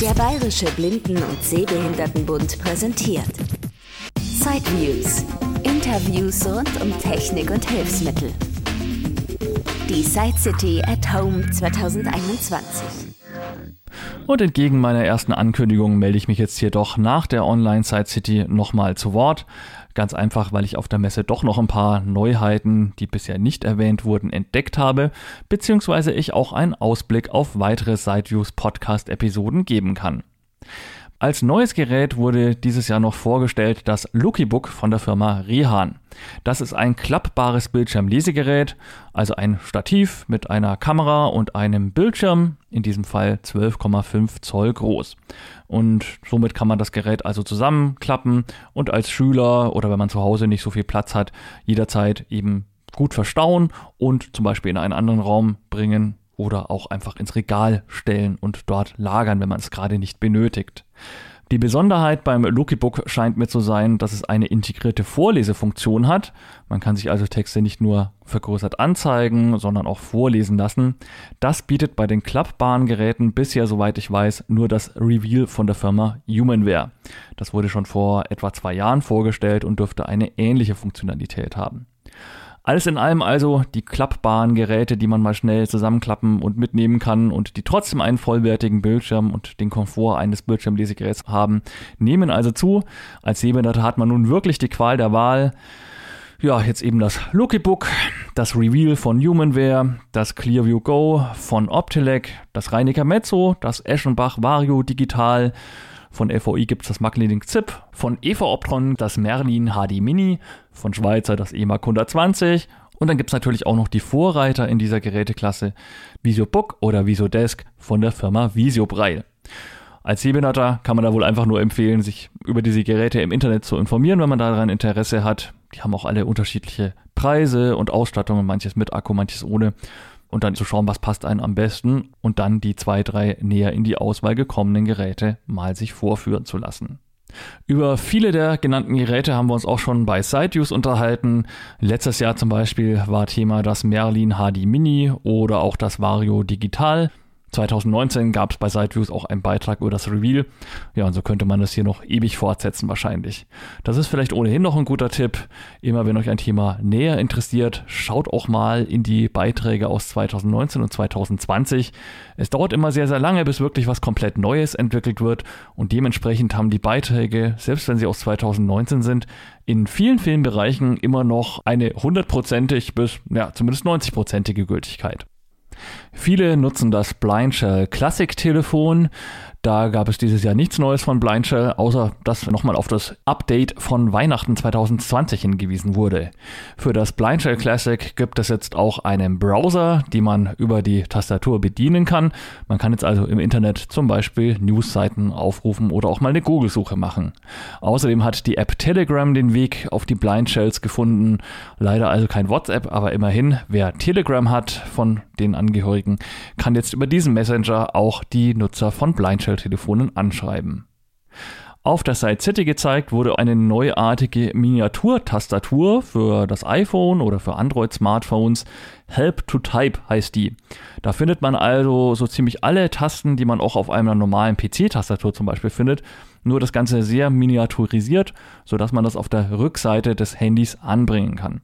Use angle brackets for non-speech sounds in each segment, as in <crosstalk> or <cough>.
Der Bayerische Blinden- und Sehbehindertenbund präsentiert Sideviews. Interviews rund um Technik und Hilfsmittel. Die Side City at Home 2021. Und entgegen meiner ersten Ankündigung melde ich mich jetzt hier doch nach der Online Side City nochmal zu Wort. Ganz einfach, weil ich auf der Messe doch noch ein paar Neuheiten, die bisher nicht erwähnt wurden, entdeckt habe, beziehungsweise ich auch einen Ausblick auf weitere Sideviews Podcast Episoden geben kann. Als neues Gerät wurde dieses Jahr noch vorgestellt das Lookybook von der Firma Rehan. Das ist ein klappbares Bildschirmlesegerät, also ein Stativ mit einer Kamera und einem Bildschirm, in diesem Fall 12,5 Zoll groß. Und somit kann man das Gerät also zusammenklappen und als Schüler oder wenn man zu Hause nicht so viel Platz hat, jederzeit eben gut verstauen und zum Beispiel in einen anderen Raum bringen oder auch einfach ins Regal stellen und dort lagern, wenn man es gerade nicht benötigt. Die Besonderheit beim Lookbook scheint mir zu sein, dass es eine integrierte Vorlesefunktion hat. Man kann sich also Texte nicht nur vergrößert anzeigen, sondern auch vorlesen lassen. Das bietet bei den klappbaren Geräten bisher, soweit ich weiß, nur das Reveal von der Firma Humanware. Das wurde schon vor etwa zwei Jahren vorgestellt und dürfte eine ähnliche Funktionalität haben. Alles in allem also die klappbaren Geräte, die man mal schnell zusammenklappen und mitnehmen kann und die trotzdem einen vollwertigen Bildschirm und den Komfort eines Bildschirmlesegeräts haben, nehmen also zu. Als Sehbehinderter hat man nun wirklich die Qual der Wahl. Ja, jetzt eben das Lookybook, das Reveal von Humanware, das Clearview Go von Optelec, das Reinecker Mezzo, das Eschenbach Vario Digital, von FOI gibt es das Maglink ZIP, von EVA Optron das Merlin HD Mini, von Schweizer das EMAG 120 und dann gibt es natürlich auch noch die Vorreiter in dieser Geräteklasse, VisioBook oder VisioDesk von der Firma VisioBraille. Als Sehbehinderter kann man da wohl einfach nur empfehlen, sich über diese Geräte im Internet zu informieren, wenn man daran Interesse hat. Die haben auch alle unterschiedliche Preise und Ausstattungen, manches mit Akku, manches ohne und dann zu schauen, was passt einem am besten und dann die zwei, drei näher in die Auswahl gekommenen Geräte mal sich vorführen zu lassen. Über viele der genannten Geräte haben wir uns auch schon bei SideViews unterhalten. Letztes Jahr zum Beispiel war Thema das Merlin HD Mini oder auch das Vario Digital. 2019 gab es bei Sideviews auch einen Beitrag über das Reveal. Ja, und so könnte man das hier noch ewig fortsetzen wahrscheinlich. Das ist vielleicht ohnehin noch ein guter Tipp. Immer wenn euch ein Thema näher interessiert, schaut auch mal in die Beiträge aus 2019 und 2020. Es dauert immer sehr, sehr lange, bis wirklich was komplett Neues entwickelt wird und dementsprechend haben die Beiträge, selbst wenn sie aus 2019 sind, in vielen, vielen Bereichen immer noch eine hundertprozentig bis, ja, zumindest 90-prozentige Gültigkeit. Viele nutzen das Blind Shell Classic Telefon. Da gab es dieses Jahr nichts Neues von Blind Shell, außer dass nochmal auf das Update von Weihnachten 2020 hingewiesen wurde. Für das Blind Shell Classic gibt es jetzt auch einen Browser, die man über die Tastatur bedienen kann. Man kann jetzt also im Internet zum Beispiel Newsseiten aufrufen oder auch mal eine Google-Suche machen. Außerdem hat die App Telegram den Weg auf die Blind Shells gefunden. Leider also kein WhatsApp, aber immerhin, wer Telegram hat von den Angehörigen, kann jetzt über diesen Messenger auch die Nutzer von Blind Shell Telefonen anschreiben. Auf der Side City gezeigt wurde eine neuartige Miniaturtastatur für das iPhone oder für Android-Smartphones. Help to Type heißt die. Da findet man also so ziemlich alle Tasten, die man auch auf einer normalen PC-Tastatur zum Beispiel findet. Nur das Ganze sehr miniaturisiert, sodass man das auf der Rückseite des Handys anbringen kann.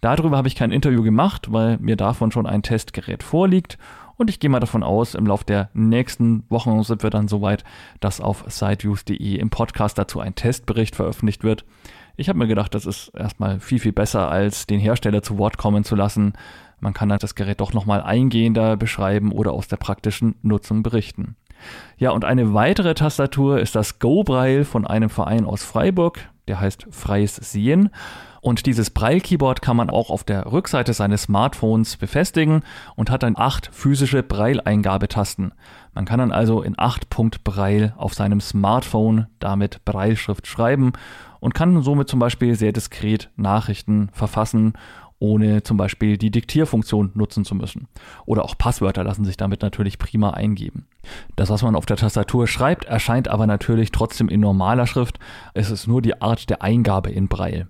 Darüber habe ich kein Interview gemacht, weil mir davon schon ein Testgerät vorliegt und ich gehe mal davon aus, im Laufe der nächsten Wochen sind wir dann soweit, dass auf siteviews.de im Podcast dazu ein Testbericht veröffentlicht wird. Ich habe mir gedacht, das ist erstmal viel, viel besser, als den Hersteller zu Wort kommen zu lassen. Man kann dann das Gerät doch nochmal eingehender beschreiben oder aus der praktischen Nutzung berichten. Ja, und eine weitere Tastatur ist das Go-Braille von einem Verein aus Freiburg, der heißt Freies Sehen. Und dieses Braille-Keyboard kann man auch auf der Rückseite seines Smartphones befestigen und hat dann acht physische Braille-Eingabetasten. Man kann dann also in acht Punkt Braille auf seinem Smartphone damit Braille-Schrift schreiben und kann somit zum Beispiel sehr diskret Nachrichten verfassen ohne zum Beispiel die Diktierfunktion nutzen zu müssen. Oder auch Passwörter lassen sich damit natürlich prima eingeben. Das, was man auf der Tastatur schreibt, erscheint aber natürlich trotzdem in normaler Schrift. Es ist nur die Art der Eingabe in Braille.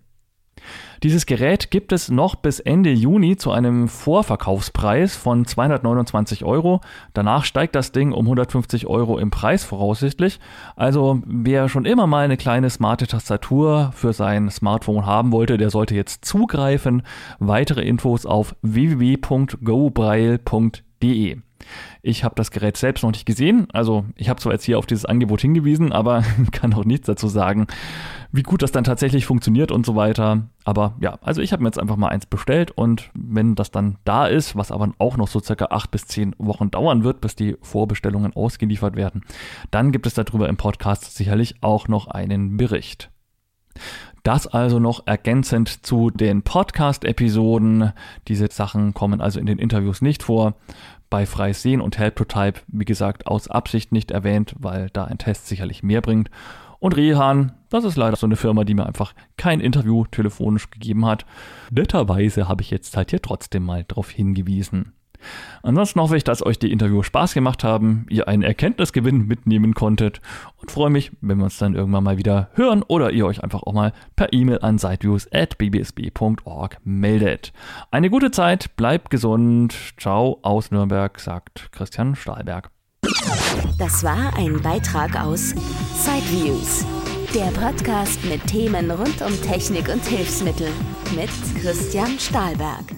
Dieses Gerät gibt es noch bis Ende Juni zu einem Vorverkaufspreis von 229 Euro. Danach steigt das Ding um 150 Euro im Preis voraussichtlich. Also wer schon immer mal eine kleine smarte Tastatur für sein Smartphone haben wollte, der sollte jetzt zugreifen. Weitere Infos auf www.gobraille.de. Ich habe das Gerät selbst noch nicht gesehen. Also ich habe zwar jetzt hier auf dieses Angebot hingewiesen, aber <laughs> kann auch nichts dazu sagen, wie gut das dann tatsächlich funktioniert und so weiter. Aber ja, also ich habe mir jetzt einfach mal eins bestellt und wenn das dann da ist, was aber auch noch so circa acht bis zehn Wochen dauern wird, bis die Vorbestellungen ausgeliefert werden, dann gibt es darüber im Podcast sicherlich auch noch einen Bericht. Das also noch ergänzend zu den Podcast-Episoden. Diese Sachen kommen also in den Interviews nicht vor bei Freies Sehen und Help to Type, wie gesagt, aus Absicht nicht erwähnt, weil da ein Test sicherlich mehr bringt. Und Rehan, das ist leider so eine Firma, die mir einfach kein Interview telefonisch gegeben hat. Netterweise habe ich jetzt halt hier trotzdem mal darauf hingewiesen. Ansonsten hoffe ich, dass euch die Interviews Spaß gemacht haben, ihr einen Erkenntnisgewinn mitnehmen konntet und freue mich, wenn wir uns dann irgendwann mal wieder hören oder ihr euch einfach auch mal per E-Mail an siteviews.bbsb.org meldet. Eine gute Zeit, bleibt gesund. Ciao aus Nürnberg, sagt Christian Stahlberg. Das war ein Beitrag aus Sideviews, der Podcast mit Themen rund um Technik und Hilfsmittel mit Christian Stahlberg.